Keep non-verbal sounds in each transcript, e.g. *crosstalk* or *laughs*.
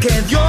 que Dios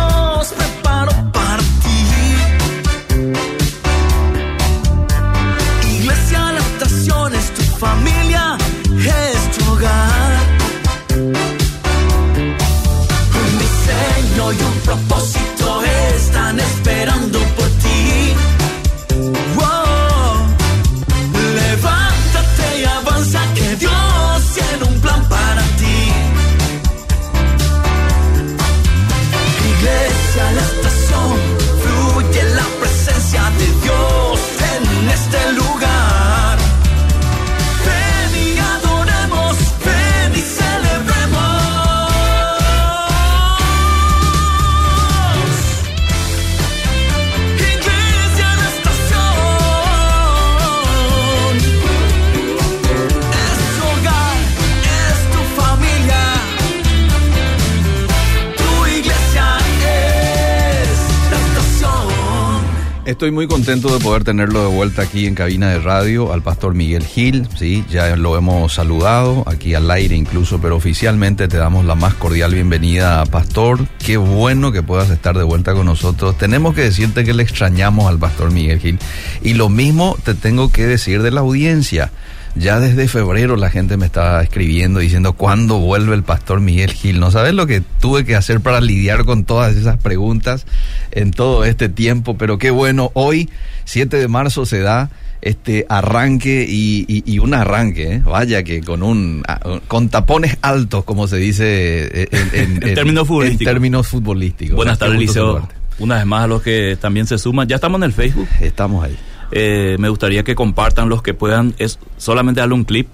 Estoy muy contento de poder tenerlo de vuelta aquí en cabina de radio al pastor Miguel Gil, sí, ya lo hemos saludado aquí al aire incluso, pero oficialmente te damos la más cordial bienvenida, pastor. Qué bueno que puedas estar de vuelta con nosotros. Tenemos que decirte que le extrañamos al pastor Miguel Gil y lo mismo te tengo que decir de la audiencia. Ya desde febrero la gente me estaba escribiendo diciendo cuándo vuelve el pastor Miguel Gil. No sabes lo que tuve que hacer para lidiar con todas esas preguntas en todo este tiempo, pero qué bueno, hoy 7 de marzo se da este arranque y, y- y un arranque, ¿eh? vaya que con un ah, con tapones altos, como se dice eh, en, En *laughs* términos futbolísticos. en términos futbolísticos. Buenas tardes, Liceo. Una vez más a los que también se suman. Ya estamos en el Facebook. Estamos ahí. Eh, me gustaría que compartan los que puedan. Es solamente darle un clip,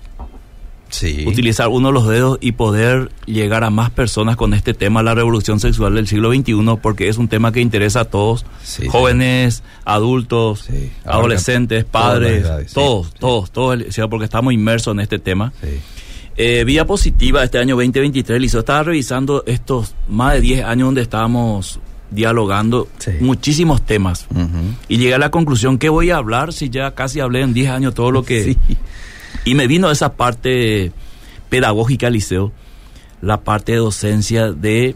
Sí. utilizar uno de los dedos y poder llegar a más personas con este tema, la revolución sexual del siglo XXI, porque es un tema que interesa a todos, Sí, jóvenes, adultos, Sí, adolescentes, padres, edades, todos, todos, todos, porque estamos inmersos en este tema. Eh, vía positiva este año 2023, Liceo estaba revisando estos más de 10 años donde estábamos dialogando Sí. muchísimos temas. Y llegué a la conclusión que voy a hablar si ya casi hablé en 10 años todo lo que... Sí. Y me vino esa parte pedagógica, Liceo, la parte de docencia de,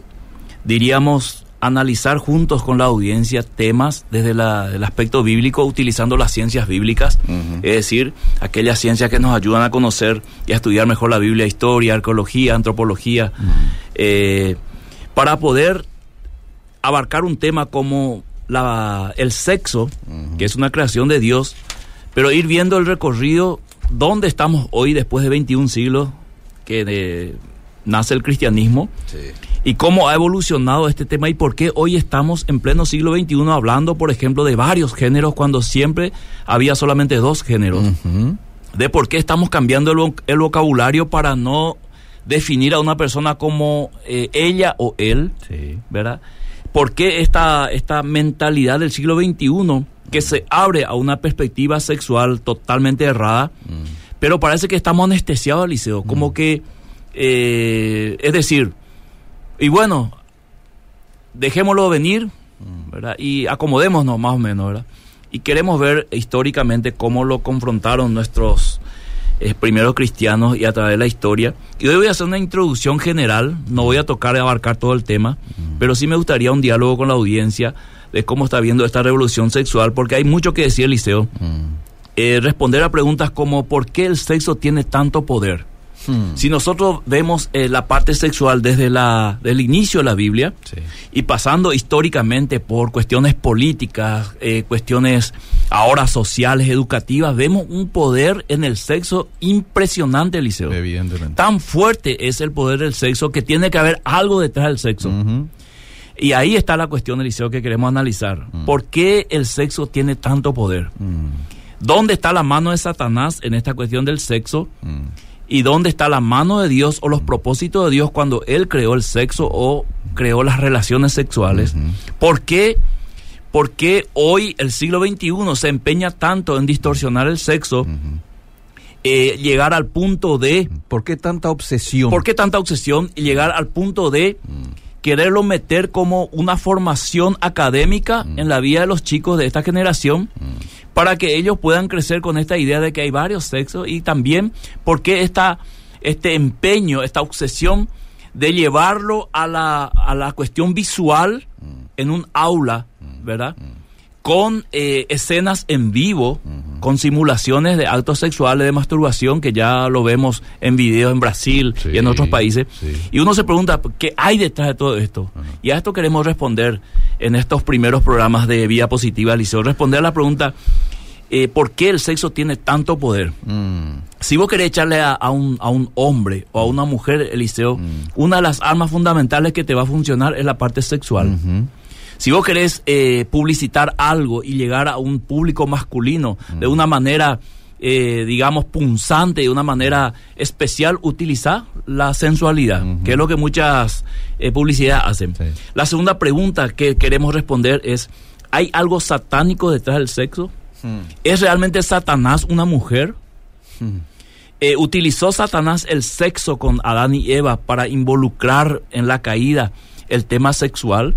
diríamos, analizar juntos con la audiencia temas desde la- el aspecto bíblico utilizando las ciencias bíblicas, es decir, aquellas ciencias que nos ayudan a conocer y a estudiar mejor la Biblia, historia, arqueología, antropología, eh, para poder abarcar un tema como la, el sexo, que es una creación de Dios, pero ir viendo el recorrido, dónde estamos hoy después de 21 siglos que de- nace el cristianismo, Sí. y cómo ha evolucionado este tema y por qué hoy estamos en pleno siglo XXI hablando, por ejemplo, de varios géneros cuando siempre había solamente dos géneros. De por qué estamos cambiando el, el vocabulario para no definir a una persona como eh, ella o él, Sí. ¿verdad? ¿Por qué esta, esta mentalidad del siglo XXI que se abre a una perspectiva sexual totalmente errada? Pero parece que estamos anestesiados, Liceo, como que, eh, es decir, y bueno, dejémoslo venir, ¿verdad? Y acomodémonos más o menos, ¿verdad? Y queremos ver históricamente cómo lo confrontaron nuestros eh, primeros cristianos y a través de la historia. Y hoy voy a hacer una introducción general, no voy a tocar y abarcar todo el tema, pero sí me gustaría un diálogo con la audiencia de cómo está viendo esta revolución sexual, porque hay mucho que decir. Mm. Eh, responder a preguntas como ¿por qué el sexo tiene tanto poder? Hmm. Si nosotros vemos eh, la parte sexual desde la, del inicio de la Biblia Sí. y pasando históricamente por cuestiones políticas, eh, cuestiones ahora sociales, educativas, vemos un poder en el sexo impresionante, Eliseo. Evidentemente. Tan fuerte es el poder del sexo que tiene que haber algo detrás del sexo. Y ahí está la cuestión, Eliseo, que queremos analizar. ¿Por qué el sexo tiene tanto poder? Mm. ¿Dónde está la mano de Satanás en esta cuestión del sexo? Mm. ¿Y dónde está la mano de Dios o los propósitos de Dios cuando Él creó el sexo o creó las relaciones sexuales? ¿Por qué, por qué hoy, el siglo XXI, se empeña tanto en distorsionar el sexo, eh, llegar al punto de... ¿Por qué tanta obsesión? ¿Por qué tanta obsesión y llegar al punto de quererlo meter como una formación académica en la vida de los chicos de esta generación para que ellos puedan crecer con esta idea de que hay varios sexos y también por qué esta, este empeño, esta obsesión de llevarlo a la, a la cuestión visual en un aula, ¿verdad? Con eh, escenas en vivo, con simulaciones de actos sexuales, de masturbación, que ya lo vemos en videos en Brasil y en otros países. sí. Y uno se pregunta, ¿qué hay detrás de todo esto? Y a esto queremos responder en estos primeros programas de Vía Positiva, Liceo. Responder a la pregunta, eh, ¿por qué el sexo tiene tanto poder? Mm, Si vos querés echarle a, a un, a un hombre o a una mujer, Eliseo, Mm. una de las armas fundamentales que te va a funcionar es la parte sexual. Si vos querés eh, publicitar algo y llegar a un público masculino de una manera, eh, digamos, punzante, de una manera especial, utiliza la sensualidad, que es lo que muchas eh, publicidades hacen. Sí. La segunda pregunta que queremos responder es, ¿hay algo satánico detrás del sexo? ¿Es realmente Satanás una mujer? Eh, ¿Utilizó Satanás el sexo con Adán y Eva para involucrar en la caída el tema sexual?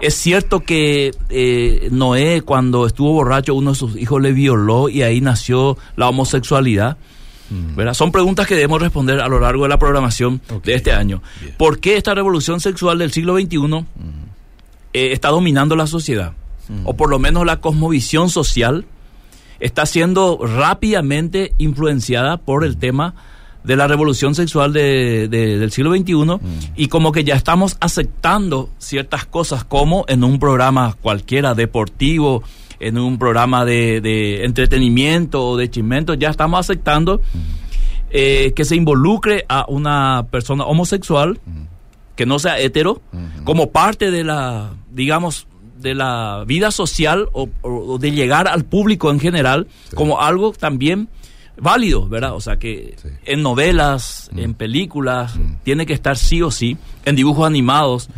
¿Es cierto que eh, Noé cuando estuvo borracho uno de sus hijos le violó y ahí nació la homosexualidad? ¿Verdad? Son preguntas que debemos responder a lo largo de la programación de este año. Bien. ¿Por qué esta revolución sexual del siglo XXI eh, está dominando la sociedad? O por lo menos la cosmovisión social está siendo rápidamente influenciada por el tema de la revolución sexual de- de- del siglo XXI y como que ya estamos aceptando ciertas cosas como en un programa cualquiera deportivo, en un programa de, de entretenimiento o de chismento, ya estamos aceptando eh, que se involucre a una persona homosexual que no sea hetero como parte de la, digamos, de la vida social o, o de llegar al público en general como algo también válido, ¿verdad? O sea que Sí. en novelas, en películas, tiene que estar sí o sí, en dibujos animados,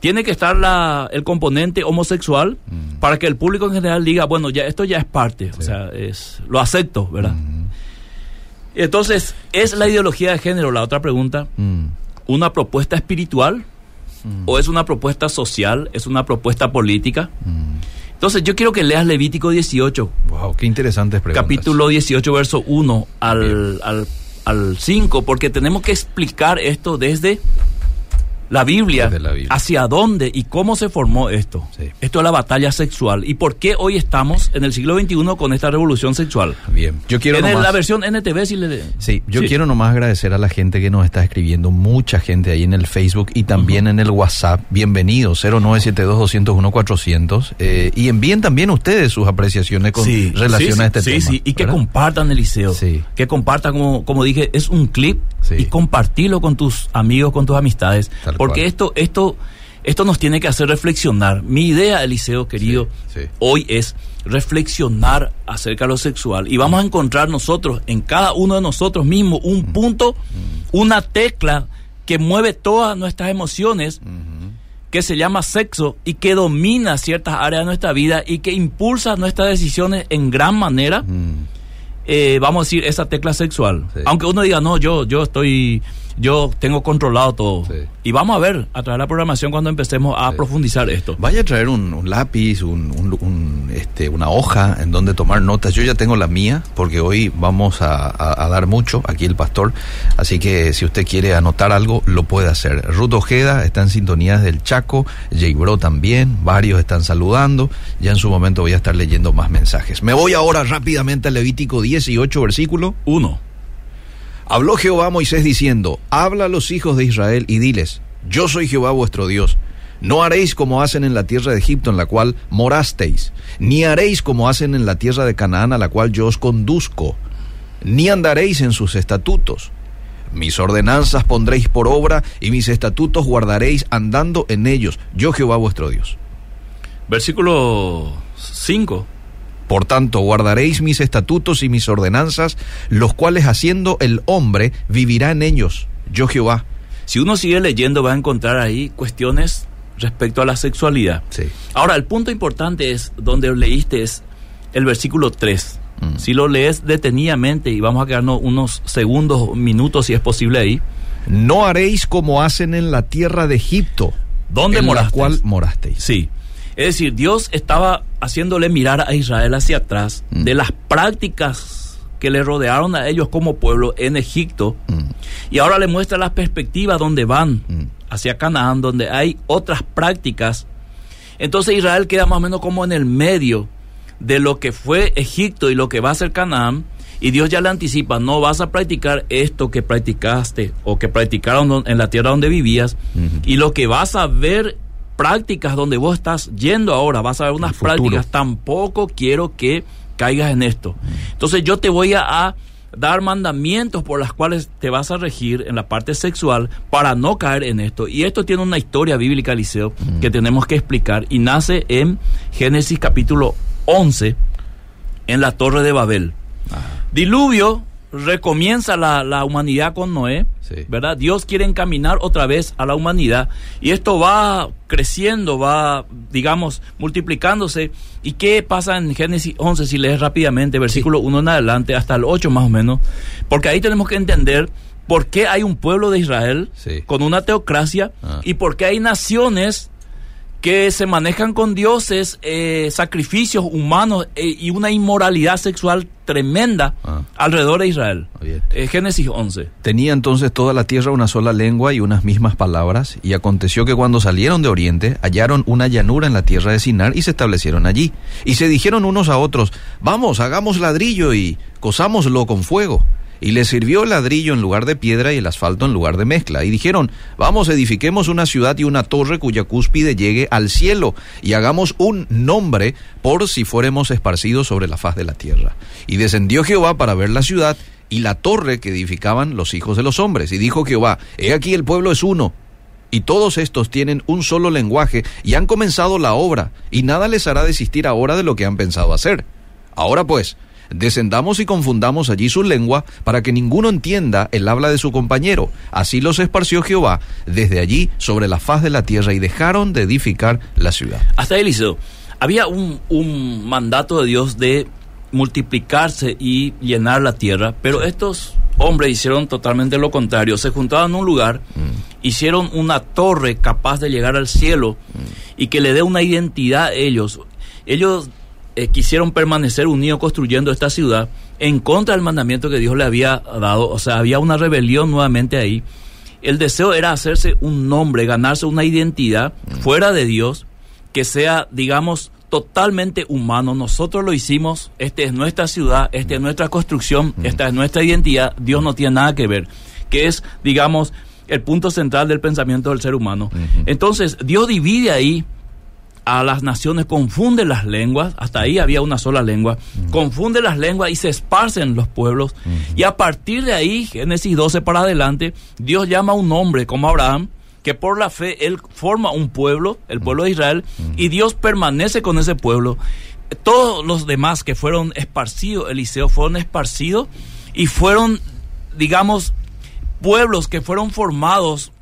tiene que estar la, el componente homosexual para que el público en general diga, bueno, ya esto ya es parte, o sea, es, lo acepto, ¿verdad? Entonces, ¿es la ideología de género, la otra pregunta, Mm, una propuesta espiritual o es una propuesta social, es una propuesta política? Entonces, yo quiero que leas Levítico 18, Wow, qué interesantes preguntas. capítulo 18, verso 1 al, al, al 5, porque tenemos que explicar esto desde la Biblia, Desde la Biblia. hacia dónde y cómo se formó esto. Sí. Esto es la batalla sexual. ¿Y por qué hoy estamos en el siglo XXI con esta revolución sexual? Bien, yo quiero en nomás- la versión NTV, si le... Sí, yo Sí. quiero nomás agradecer a la gente que nos está escribiendo, mucha gente ahí en el Facebook y también en el WhatsApp. Bienvenidos, 0972-201-400. Eh, y envíen también ustedes sus apreciaciones con Sí, relación sí, a este sí, tema. Sí, y que compartan el liceo. Sí. Que compartan, como, como dije, es un clip Sí. y compartirlo con tus amigos, con tus amistades. Tal porque esto, esto, esto nos tiene que hacer reflexionar. Mi idea, Eliseo, querido, Sí, sí. hoy es reflexionar acerca de lo sexual. Y vamos a encontrar nosotros, en cada uno de nosotros mismos, un Mm. punto, una tecla que mueve todas nuestras emociones que se llama sexo y que domina ciertas áreas de nuestra vida y que impulsa nuestras decisiones en gran manera, Mm, eh, vamos a decir, esa tecla sexual. Sí. Aunque uno diga, no, yo, yo estoy, yo tengo controlado todo. Sí. Y vamos a ver a través de la programación cuando empecemos a Sí. profundizar esto. Vaya a traer un, un lápiz, un, un- un, este, una hoja en donde tomar notas. Yo ya tengo la mía, porque hoy vamos a, a- a dar mucho, aquí el pastor. Así que si usted quiere anotar algo, lo puede hacer. Ruth Ojeda está en sintonía del Chaco, Jay Bro también, varios están saludando. Ya en su momento voy a estar leyendo más mensajes. Me voy ahora rápidamente al Levítico 18, versículo. Uno. Habló Jehová a Moisés diciendo, habla a los hijos de Israel y diles, yo soy Jehová vuestro Dios. No haréis como hacen en la tierra de Egipto en la cual morasteis, ni haréis como hacen en la tierra de Canaán a la cual yo os conduzco, ni andaréis en sus estatutos. Mis ordenanzas pondréis por obra y mis estatutos guardaréis andando en ellos, yo Jehová vuestro Dios. Versículo 5. Por tanto, guardaréis mis estatutos y mis ordenanzas, los cuales haciendo el hombre vivirá en ellos, yo Jehová. Si uno sigue leyendo va a encontrar ahí cuestiones respecto a la sexualidad. Sí. Ahora, el punto importante es, donde leíste es el versículo 3. Mm. Si lo lees detenidamente y vamos a quedarnos unos segundos, minutos si es posible ahí. No haréis como hacen en la tierra de Egipto, ¿Dónde en la morasteis? cual morasteis. Sí. Es decir, Dios estaba haciéndole mirar a Israel hacia atrás Mm. de las prácticas que le rodearon a ellos como pueblo en Egipto. Mm. Y ahora le muestra la perspectiva donde van, Mm. hacia Canaán, donde hay otras prácticas. Entonces Israel queda más o menos como en el medio de lo que fue Egipto y lo que va a ser Canaán. Y Dios ya le anticipa, no vas a practicar esto que practicaste o que practicaron en la tierra donde vivías. Y lo que vas a ver prácticas donde vos estás yendo ahora, vas a ver unas prácticas, tampoco quiero que caigas en esto. Entonces yo te voy a, a dar mandamientos por las cuales te vas a regir en la parte sexual para no caer en esto. Y esto tiene una historia bíblica, Eliseo, que tenemos que explicar y nace en Génesis capítulo 11, en la torre de Babel. Diluvio recomienza la, la humanidad con Noé, Sí. ¿verdad? Dios quiere encaminar otra vez a la humanidad y esto va creciendo, va, digamos, multiplicándose. ¿Y qué pasa en Génesis 11 si lees rápidamente, versículo 1 en adelante hasta el 8 más o menos? Porque ahí tenemos que entender por qué hay un pueblo de Israel Sí. con una teocracia Ah. y por qué hay naciones que se manejan con dioses, eh, sacrificios humanos eh, y una inmoralidad sexual tremenda Ah. alrededor de Israel. Eh, Génesis 11. Tenía entonces toda la tierra una sola lengua y unas mismas palabras, y aconteció que cuando salieron de Oriente hallaron una llanura en la tierra de Sinar y se establecieron allí. Y se dijeron unos a otros, vamos, hagamos ladrillo y cosámoslo con fuego. Y les sirvió el ladrillo en lugar de piedra y el asfalto en lugar de mezcla. Y dijeron, vamos, edifiquemos una ciudad y una torre cuya cúspide llegue al cielo, y hagamos un nombre por si fuéremos esparcidos sobre la faz de la tierra. Y descendió Jehová para ver la ciudad y la torre que edificaban los hijos de los hombres. Y dijo Jehová, he aquí el pueblo es uno, y todos estos tienen un solo lenguaje, y han comenzado la obra, y nada les hará desistir ahora de lo que han pensado hacer. Ahora pues, descendamos y confundamos allí su lengua, para que ninguno entienda el habla de su compañero. Así los esparció Jehová desde allí sobre la faz de la tierra, y dejaron de edificar la ciudad. Hasta ahí, Eliseo. Había un, un mandato de Dios de multiplicarse y llenar la tierra, pero estos hombres hicieron totalmente lo contrario. Se juntaban en un lugar, hicieron una torre capaz de llegar al cielo y que le dé una identidad a ellos. Ellos eh, quisieron permanecer unidos construyendo esta ciudad en contra del mandamiento que Dios le había dado. O sea, había una rebelión nuevamente ahí. El deseo era hacerse un nombre, ganarse una identidad fuera de Dios que sea, digamos, totalmente humano. Nosotros lo hicimos, esta es nuestra ciudad, esta es nuestra construcción, esta es nuestra identidad, Dios no tiene nada que ver, que es, digamos, el punto central del pensamiento del ser humano. Entonces, Dios divide ahí a las naciones, confunde las lenguas, hasta ahí había una sola lengua, confunde las lenguas y se esparcen los pueblos. Y a partir de ahí, Génesis 12 para adelante, Dios llama a un hombre como Abraham, que por la fe él forma un pueblo, el pueblo de Israel, y Dios permanece con ese pueblo. Todos los demás que fueron esparcidos, Eliseo, fueron esparcidos y fueron, digamos, pueblos que fueron formados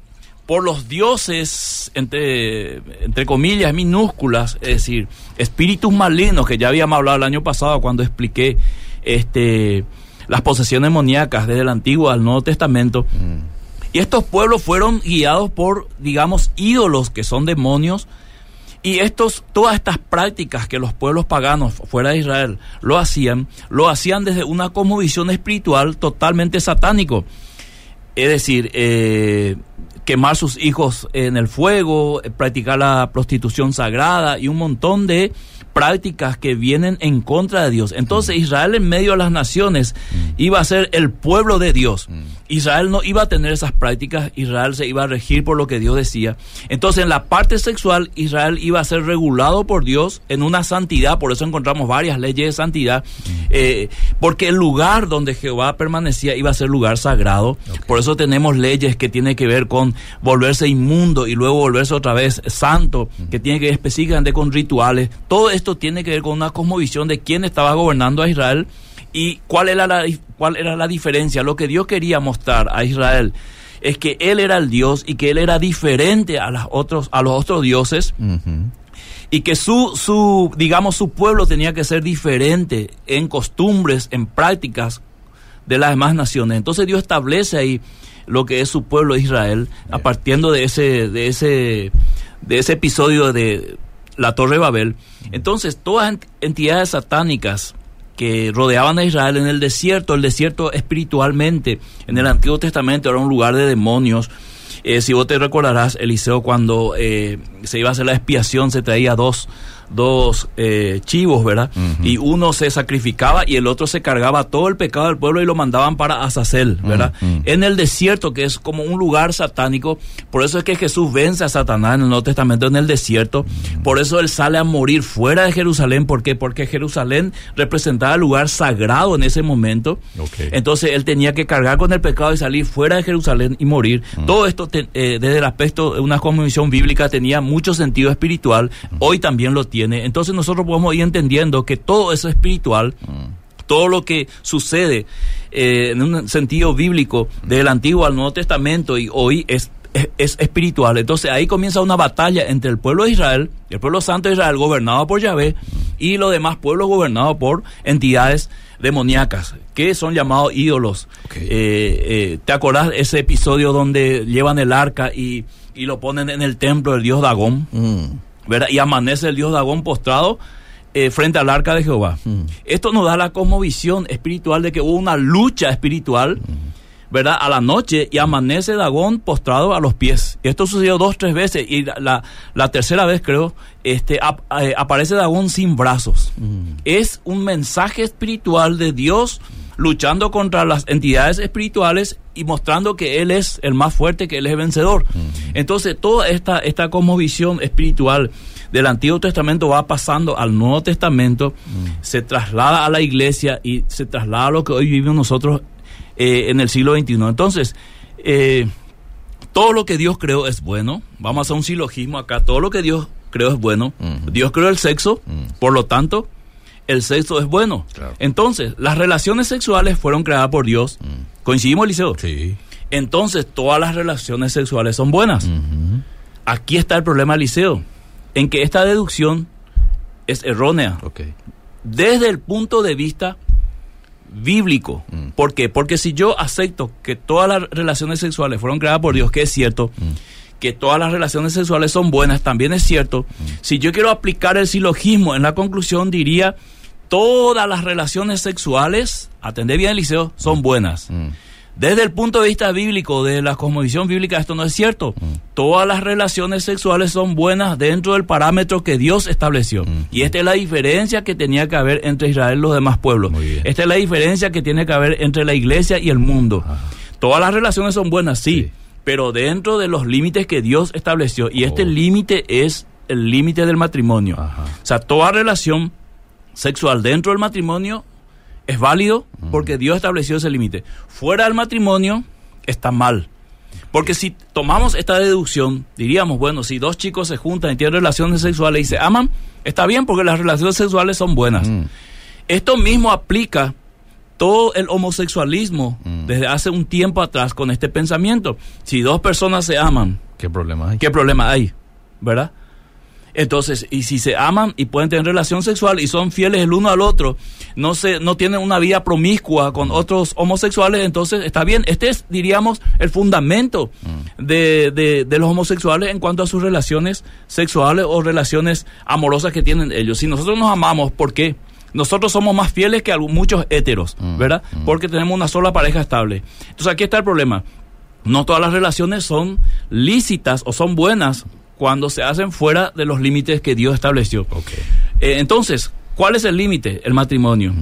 por los dioses, entre, entre comillas, minúsculas, es decir, espíritus malignos, que ya habíamos hablado el año pasado cuando expliqué este, las posesiones demoníacas desde el Antiguo al Nuevo Testamento. Y estos pueblos fueron guiados por, digamos, ídolos que son demonios. Y estos, todas estas prácticas que los pueblos paganos fuera de Israel lo hacían, lo hacían desde una cosmovisión espiritual totalmente satánico. Es decir, eh, quemar sus hijos en el fuego, eh, practicar la prostitución sagrada y un montón de prácticas que vienen en contra de Dios. Entonces Israel en medio de las naciones iba a ser el pueblo de Dios. Israel no iba a tener esas prácticas, Israel se iba a regir por lo que Dios decía. Entonces en la parte sexual Israel iba a ser regulado por Dios en una santidad, por eso encontramos varias leyes de santidad, eh, porque el lugar donde Jehová permanecía iba a ser lugar sagrado. Por eso tenemos leyes que tienen que ver con volverse inmundo y luego volverse otra vez santo, que tiene que ver específicamente con rituales. Todo esto tiene que ver con una cosmovisión de quién estaba gobernando a Israel y cuál era la, cuál era la diferencia. Lo que Dios quería mostrar a Israel es que Él era el Dios y que Él era diferente a, las otros, a los otros dioses y que su, su, digamos, su pueblo tenía que ser diferente en costumbres, en prácticas de las demás naciones. Entonces Dios establece ahí lo que es su pueblo Israel, a partiendo de ese, de ese, de ese episodio de la Torre de Babel. Entonces, todas ent- entidades satánicas que rodeaban a Israel en el desierto, el desierto espiritualmente. En el Antiguo Testamento era un lugar de demonios. Eh, si vos te recordarás, Eliseo, cuando eh, se iba a hacer la expiación, se traía dos, dos eh, chivos, ¿verdad? Y uno se sacrificaba y el otro se cargaba todo el pecado del pueblo y lo mandaban para Azazel, ¿verdad? En el desierto, que es como un lugar satánico, por eso es que Jesús vence a Satanás en el Nuevo Testamento en el desierto, por eso él sale a morir fuera de Jerusalén, ¿por qué? Porque Jerusalén representaba el lugar sagrado en ese momento, entonces él tenía que cargar con el pecado y salir fuera de Jerusalén y morir. Todo esto eh, desde el aspecto de una convicción bíblica tenía mucho sentido espiritual, hoy también lo tiene entonces nosotros podemos ir entendiendo que todo eso espiritual, todo lo que sucede eh, en un sentido bíblico del Antiguo al Nuevo Testamento y hoy es es, espiritual. Entonces ahí comienza una batalla entre el pueblo de Israel, el pueblo santo de Israel gobernado por Yahvé y los demás pueblos gobernados por entidades demoníacas que son llamados ídolos. Eh, eh, ¿Te acordás ese episodio donde llevan el arca y, y, lo ponen en el templo del dios Dagón? Mm. Y amanece el dios Dagón postrado eh, frente al arca de Jehová. Mm. Esto nos da la cosmovisión espiritual de que hubo una lucha espiritual, mm. ¿verdad? A la noche y amanece Dagón postrado a los pies. Esto sucedió dos, tres veces y la, la, tercera vez creo, este, eh, aparece Dagón sin brazos. Mm. Es un mensaje espiritual de Dios luchando contra las entidades espirituales y mostrando que Él es el más fuerte, que Él es el vencedor. Entonces, toda esta, esta cosmovisión espiritual del Antiguo Testamento va pasando al Nuevo Testamento, se traslada a la iglesia y se traslada a lo que hoy vivimos nosotros eh, en el siglo XXI. Entonces, eh, todo lo que Dios creó es bueno. Vamos a hacer un silogismo acá. Todo lo que Dios creó es bueno. Dios creó el sexo, por lo tanto, el sexo es bueno. Entonces, las relaciones sexuales fueron creadas por Dios. Mm. ¿Coincidimos, Eliseo? Sí. Entonces, todas las relaciones sexuales son buenas. Aquí está el problema, Eliseo, en que esta deducción es errónea. Desde el punto de vista bíblico. Mm. ¿Por qué? Porque si yo acepto que todas las relaciones sexuales fueron creadas por Dios, que es cierto, mm. que todas las relaciones sexuales son buenas, también es cierto. Si yo quiero aplicar el silogismo en la conclusión, diría todas las relaciones sexuales, atendé bien, Eliseo, son buenas. Mm. Desde el punto de vista bíblico, de la cosmovisión bíblica, esto no es cierto. Mm. Todas las relaciones sexuales son buenas dentro del parámetro que Dios estableció. Mm. Y esta es la diferencia que tenía que haber entre Israel y los demás pueblos. Esta es la diferencia que tiene que haber entre la iglesia y el mundo. Todas las relaciones son buenas, sí, pero dentro de los límites que Dios estableció. Y este oh. límite es el límite del matrimonio. O sea, toda relación sexual dentro del matrimonio es válido porque Dios estableció ese límite. Fuera del matrimonio está mal. Porque si tomamos esta deducción, diríamos, bueno, si dos chicos se juntan y tienen relaciones sexuales y se aman, está bien porque las relaciones sexuales son buenas. Esto mismo aplica todo el homosexualismo desde hace un tiempo atrás con este pensamiento. Si dos personas se aman, ¿qué problema hay? ¿Qué problema hay? ¿Verdad? Entonces, y si se aman y pueden tener relación sexual y son fieles el uno al otro, no se, no tienen una vida promiscua con otros homosexuales, entonces está bien. Este es, diríamos, el fundamento mm. de, de, los homosexuales en cuanto a sus relaciones sexuales o relaciones amorosas que tienen ellos. Si nosotros nos amamos, ¿por qué? Nosotros somos más fieles que muchos héteros, mm. ¿verdad? Mm. Porque tenemos una sola pareja estable. Entonces aquí está el problema. No todas las relaciones son lícitas o son buenas cuando se hacen fuera de los límites que Dios estableció. Eh, entonces, ¿cuál es el límite? El matrimonio.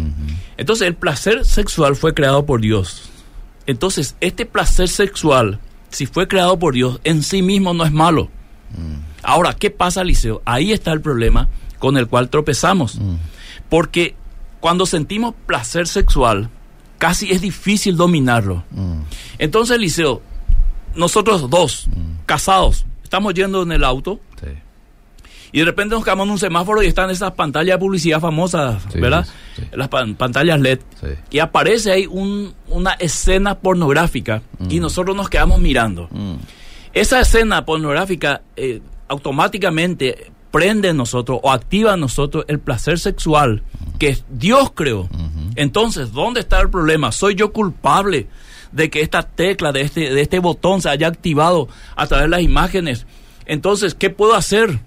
Entonces, el placer sexual fue creado por Dios. Entonces, este placer sexual, si fue creado por Dios, en sí mismo no es malo. Mm. Ahora, ¿qué pasa, Liceo? Ahí está el problema con el cual tropezamos. Mm. Porque cuando sentimos placer sexual, casi es difícil dominarlo. Mm. Entonces, Liceo, nosotros dos, casados, estamos yendo en el auto. Y de repente nos quedamos en un semáforo y están esas pantallas de publicidad famosas, ¿verdad? Las pantallas LED. Y aparece ahí una escena pornográfica y mm. nosotros nos quedamos mirando. Mm. Esa escena pornográfica eh, automáticamente prende en nosotros o activa en nosotros el placer sexual que Dios creó. Entonces, ¿dónde está el problema? ¿Soy yo culpable? De que esta tecla de este, de este botón se haya activado a través de las imágenes. Entonces, ¿qué puedo hacer?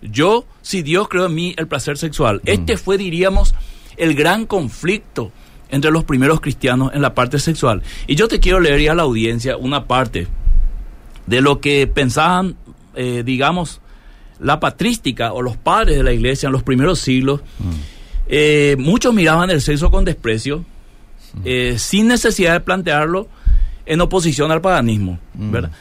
Yo, si Dios creó en mí el placer sexual, mm. este fue, diríamos, el gran conflicto entre los primeros cristianos en la parte sexual. Y yo te quiero leer ya a la audiencia una parte de lo que pensaban, eh, digamos, la patrística o los padres de la iglesia en los primeros siglos. Eh, muchos miraban el sexo con desprecio, eh, sin necesidad de plantearlo en oposición al paganismo, ¿verdad?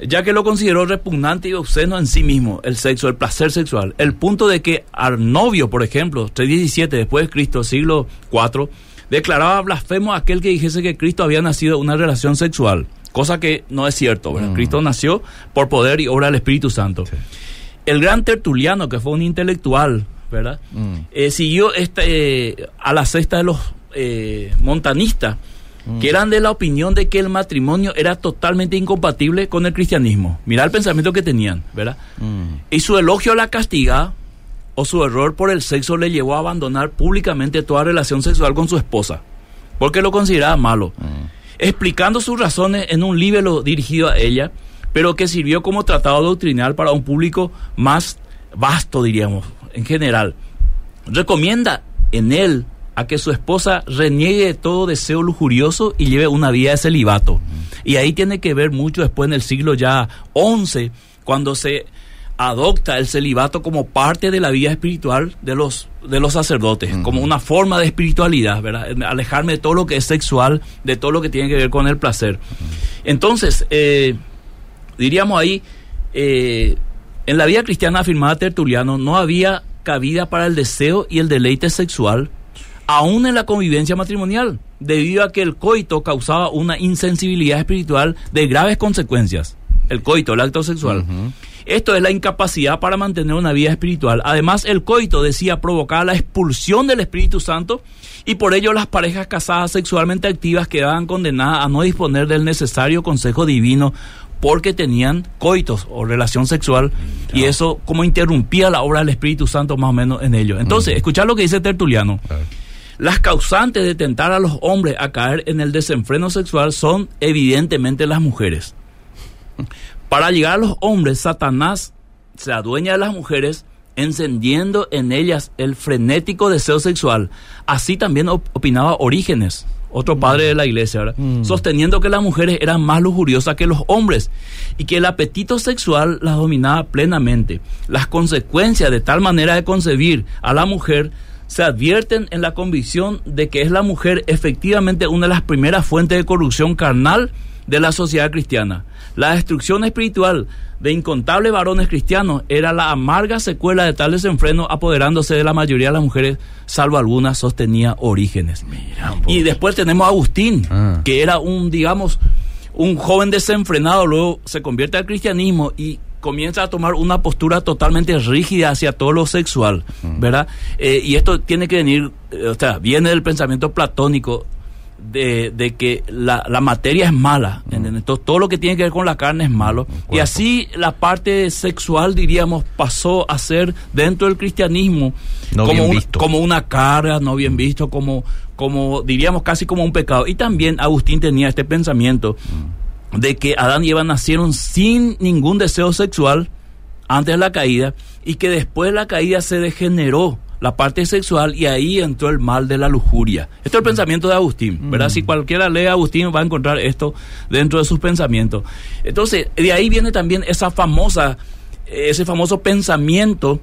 ya que lo consideró repugnante y obsceno en sí mismo, el sexo, el placer sexual. El punto de que Arnovio, por ejemplo, 317 después de Cristo, siglo IV, declaraba blasfemo a aquel que dijese que Cristo había nacido de una relación sexual, cosa que no es cierto. ¿verdad? Cristo nació por poder y obra del Espíritu Santo. El gran Tertuliano, que fue un intelectual, ¿verdad? Eh, siguió este, a la cesta de los eh, montanistas, que eran de la opinión de que el matrimonio era totalmente incompatible con el cristianismo. Mira el pensamiento que tenían, ¿verdad? Y su elogio a la castiga o su error por el sexo le llevó a abandonar públicamente toda relación sexual con su esposa, porque lo consideraba malo. Explicando sus razones en un libro dirigido a ella, pero que sirvió como tratado doctrinal para un público más vasto, diríamos, en general. Recomienda en él a que su esposa reniegue de todo deseo lujurioso y lleve una vida de celibato. Y ahí tiene que ver mucho después en el siglo ya XI, cuando se adopta el celibato como parte de la vida espiritual de los, de los sacerdotes, como una forma de espiritualidad, ¿verdad? Alejarme de todo lo que es sexual, de todo lo que tiene que ver con el placer. Entonces, eh, diríamos ahí, eh, en la vida cristiana afirmada Tertuliano no había cabida para el deseo y el deleite sexual, aún en la convivencia matrimonial, debido a que el coito causaba una insensibilidad espiritual de graves consecuencias. El coito, el acto sexual. Esto es la incapacidad para mantener una vida espiritual. Además, el coito decía provocar la expulsión del Espíritu Santo y por ello las parejas casadas sexualmente activas quedaban condenadas a no disponer del necesario consejo divino porque tenían coitos o relación sexual y eso como interrumpía la obra del Espíritu Santo más o menos en ello. Entonces, escuchar lo que dice Tertuliano. Las causantes de tentar a los hombres a caer en el desenfreno sexual son evidentemente las mujeres. Para llegar a los hombres, Satanás se adueña de las mujeres encendiendo en ellas el frenético deseo sexual. Así también opinaba Orígenes, otro padre de la iglesia, ¿verdad? sosteniendo que las mujeres eran más lujuriosas que los hombres y que el apetito sexual las dominaba plenamente. Las consecuencias de tal manera de concebir a la mujer se advierten en la convicción de que es la mujer efectivamente una de las primeras fuentes de corrupción carnal de la sociedad cristiana. La destrucción espiritual de incontables varones cristianos era la amarga secuela de tal desenfreno apoderándose de la mayoría de las mujeres, salvo algunas, sostenía orígenes. y después tenemos a Agustín, Ah. que era un, digamos, un joven desenfrenado, luego se convierte al cristianismo y comienza a tomar una postura totalmente rígida hacia todo lo sexual, ¿verdad? Eh, y esto tiene que venir, eh, o sea, viene del pensamiento platónico de, de que la, la materia es mala, ¿entiendes? Entonces, todo lo que tiene que ver con la carne es malo. Y así la parte sexual, diríamos, pasó a ser dentro del cristianismo No como, un- como una carga, no bien visto, como, como diríamos casi como un pecado. Y también Agustín tenía este pensamiento de que Adán y Eva nacieron sin ningún deseo sexual antes de la caída y que después de la caída se degeneró la parte sexual y ahí entró el mal de la lujuria. Esto es el pensamiento de Agustín, ¿verdad? Si cualquiera lee a Agustín va a encontrar esto dentro de sus pensamientos. Entonces, de ahí viene también esa famosa, ese famoso pensamiento,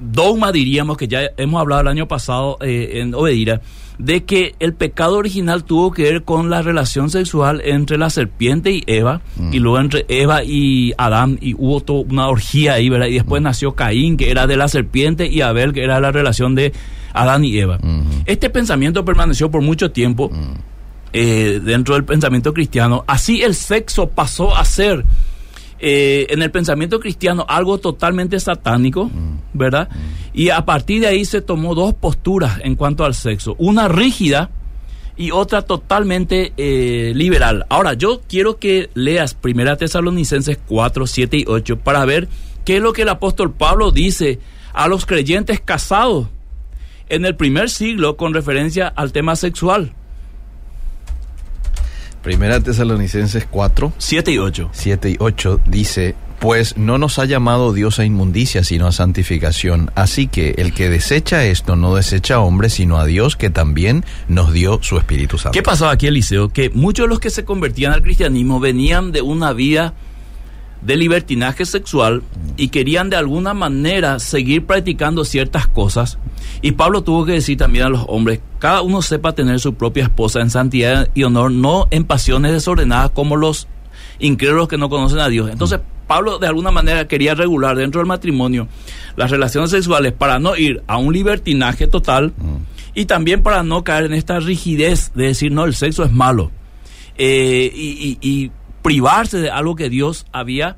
dogma diríamos que ya hemos hablado el año pasado eh, en Obedira, de que el pecado original tuvo que ver con la relación sexual entre la serpiente y Eva, y luego entre Eva y Adán, y hubo toda una orgía ahí, ¿verdad? Y después nació Caín, que era de la serpiente, y Abel, que era la relación de Adán y Eva. Este pensamiento permaneció por mucho tiempo eh, dentro del pensamiento cristiano. Así el sexo pasó a ser eh, en el pensamiento cristiano algo totalmente satánico, ¿verdad? Y a partir de ahí se tomó dos posturas en cuanto al sexo, una rígida y otra totalmente eh, liberal. Ahora, yo quiero que leas Primera Tesalonicenses 4, 7 y 8 para ver qué es lo que el apóstol Pablo dice a los creyentes casados en el primer siglo con referencia al tema sexual. Primera Tesalonicenses 4, 7 y 8. 7 y 8 dice, Pues no nos ha llamado Dios a inmundicia, sino a santificación. Así que el que desecha esto no desecha a hombre, sino a Dios, que también nos dio su Espíritu Santo. ¿Qué pasaba aquí, Eliseo? Que muchos de los que se convertían al cristianismo venían de una vida de libertinaje sexual y querían de alguna manera seguir practicando ciertas cosas. Y Pablo tuvo que decir también a los hombres, cada uno sepa tener su propia esposa en santidad y honor, no en pasiones desordenadas como los incrédulos que no conocen a Dios. Entonces, Pablo de alguna manera quería regular dentro del matrimonio las relaciones sexuales para no ir a un libertinaje total y también para no caer en esta rigidez de decir, no, el sexo es malo. Eh, y, y- y privarse de algo que Dios había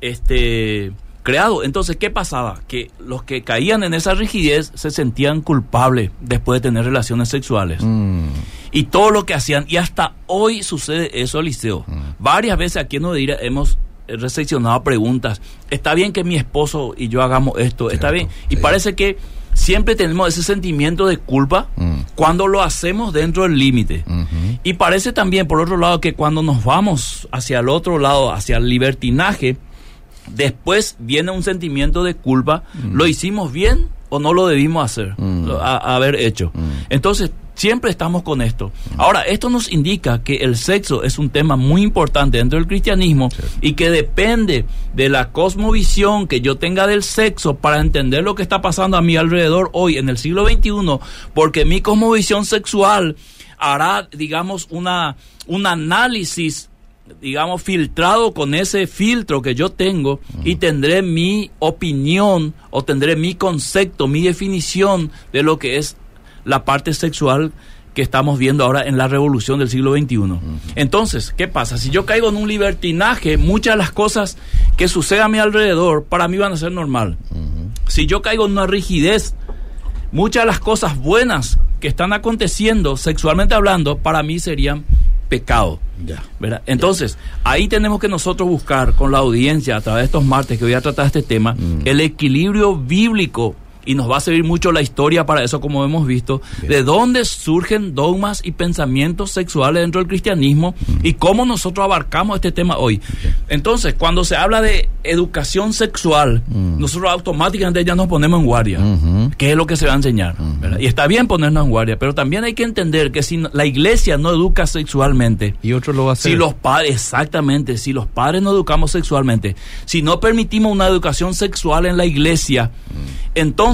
este, creado. Entonces, ¿qué pasaba? Que los que caían en esa rigidez se sentían culpables después de tener relaciones sexuales. Mm, Y todo lo que hacían, y hasta hoy sucede eso, Eliseo. Varias veces aquí en Odeira hemos eh, recepcionado preguntas. ¿Está bien que mi esposo y yo hagamos esto? ¿Está bien? Y sí. parece que siempre tenemos ese sentimiento de culpa Mm. cuando lo hacemos dentro del límite. Y parece también, por otro lado, que cuando nos vamos hacia el otro lado, hacia el libertinaje, después viene un sentimiento de culpa. ¿Lo hicimos bien o no lo debimos hacer? Mm. A- haber hecho. Mm. Entonces, siempre estamos con esto. Ahora, esto nos indica que el sexo es un tema muy importante dentro del cristianismo y que depende de la cosmovisión que yo tenga del sexo para entender lo que está pasando a mi alrededor hoy en el siglo XXI, porque mi cosmovisión sexual hará, digamos, una, un análisis digamos, filtrado con ese filtro que yo tengo y tendré mi opinión o tendré mi concepto, mi definición de lo que es la parte sexual que estamos viendo ahora en la revolución del siglo XXI. Entonces, ¿qué pasa? Si yo caigo en un libertinaje, muchas de las cosas que suceden a mi alrededor para mí van a ser normal. Si yo caigo en una rigidez, muchas de las cosas buenas que están aconteciendo sexualmente hablando para mí serían pecado. Ya. ¿verdad? Entonces, ahí tenemos que nosotros buscar con la audiencia a través de estos martes que voy a tratar este tema, el equilibrio bíblico. Y nos va a servir mucho la historia para eso, como hemos visto, Bien. de dónde surgen dogmas y pensamientos sexuales dentro del cristianismo Mm. y cómo nosotros abarcamos este tema hoy. Entonces, cuando se habla de educación sexual, Mm. nosotros automáticamente ya nos ponemos en guardia. ¿Qué es lo que se va a enseñar? Y está bien ponernos en guardia, pero también hay que entender que si la iglesia no educa sexualmente, Y otro lo va a hacer. si los padres, exactamente, si los padres no educamos sexualmente, si no permitimos una educación sexual en la iglesia, entonces,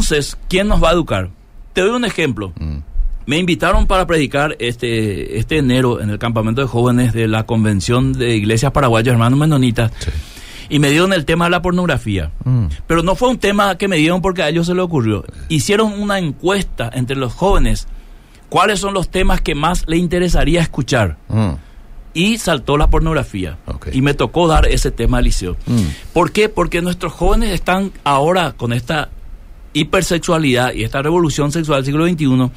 ¿quién nos va a educar? Te doy un ejemplo. Mm, Me invitaron para predicar este, este enero en el campamento de jóvenes de la Convención de Iglesias Paraguayas Hermanos Menonitas sí. y me dieron el tema de la pornografía. Mm, Pero no fue un tema que me dieron porque a ellos se les ocurrió. Hicieron una encuesta entre los jóvenes. ¿Cuáles son los temas que más le interesaría escuchar? mm, Y saltó la pornografía. Y me tocó dar ese tema al liceo. mm. ¿Por qué? Porque nuestros jóvenes están ahora con esta hipersexualidad y esta revolución sexual del siglo XXI.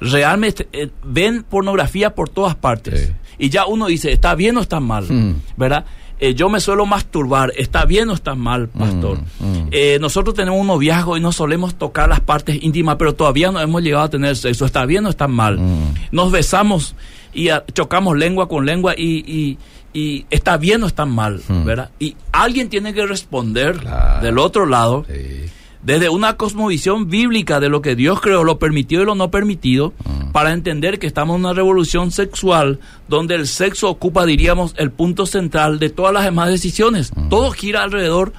Realmente eh, ven pornografía por todas partes. Sí. Y ya uno dice, ¿está bien o está mal? Mm. ¿Verdad? Eh, yo me suelo masturbar, ¿está bien o está mal, pastor? Mm, mm. Eh, nosotros tenemos un noviazgo y no solemos tocar las partes íntimas, pero todavía no hemos llegado a tener sexo. ¿Está bien o está mal? Mm. Nos besamos y ah, chocamos lengua con lengua y, y- y está bien o está mal, Mm. ¿verdad? Y alguien tiene que responder Claro. del otro lado Sí. Desde una cosmovisión bíblica de lo que Dios creó, lo permitido y lo no permitido, para entender que estamos en una revolución sexual donde el sexo ocupa, diríamos, el punto central de todas las demás decisiones. Todo gira alrededor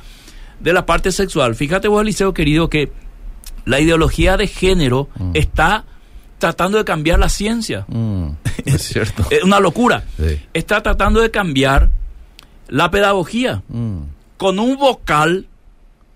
de la parte sexual. Fíjate vos, Eliseo, querido, que la ideología de género está tratando de cambiar la ciencia. Mm, Es *laughs* cierto. Es una locura. Sí. Está tratando de cambiar la pedagogía. Mm, Con un vocal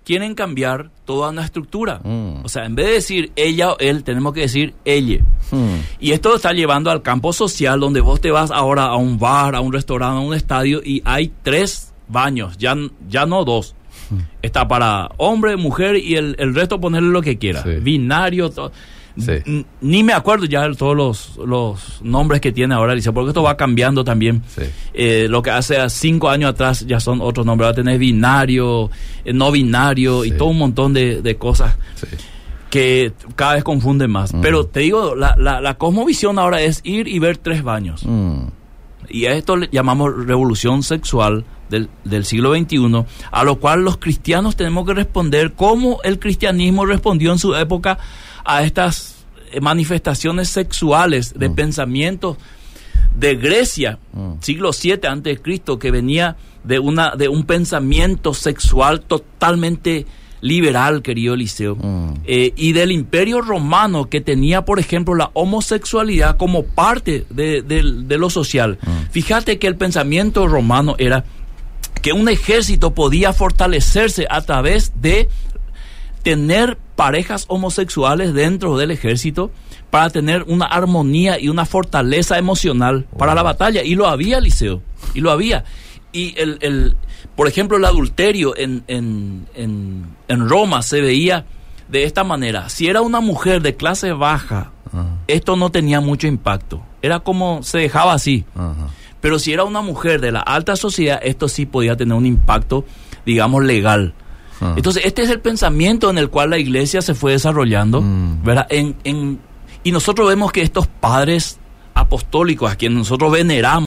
quieren cambiar toda una estructura. Mm. O sea, en vez de decir ella o él, tenemos que decir ella. mm. Y esto está llevando al campo social donde vos te vas ahora a un bar, a un restaurante, a un estadio y hay tres baños, ya, ya no dos. Mm. Está para hombre, mujer y el, el resto ponerle lo que quiera. Sí. Binario, to- Sí. Ni me acuerdo ya de todos los, los nombres que tiene ahora, dice, porque esto va cambiando también. Sí. Eh, lo que hace cinco años atrás ya son otros nombres. Va a tener binario, eh, no binario y todo un montón de, de cosas que cada vez confunden más. Mm. Pero te digo, la, la, la cosmovisión ahora es ir y ver tres baños. Mm, Y a esto le llamamos revolución sexual del, del siglo XXI, a lo cual los cristianos tenemos que responder cómo el cristianismo respondió en su época a estas eh, manifestaciones sexuales de Mm. pensamientos de Grecia, Mm. siglo 7 antes de Cristo, que venía de una de un pensamiento sexual totalmente liberal, querido Eliseo, Mm. Eh, y del Imperio Romano que tenía, por ejemplo, la homosexualidad como parte de, de- de lo social. Mm. Fíjate que el pensamiento romano era que un ejército podía fortalecerse a través de tener parejas homosexuales dentro del ejército para tener una armonía y una fortaleza emocional para la batalla. Y lo había, Liceo, y lo había. Y el, el por ejemplo, el adulterio en, en, en, en Roma se veía de esta manera. Si era una mujer de clase baja, esto no tenía mucho impacto. Era como se dejaba así. Pero si era una mujer de la alta sociedad, esto sí podía tener un impacto, digamos, legal. Ah. Entonces, este es el pensamiento en el cual la iglesia se fue desarrollando, Mm. ¿verdad? En, en- y nosotros vemos que estos padres apostólicos, a quienes nosotros veneramos,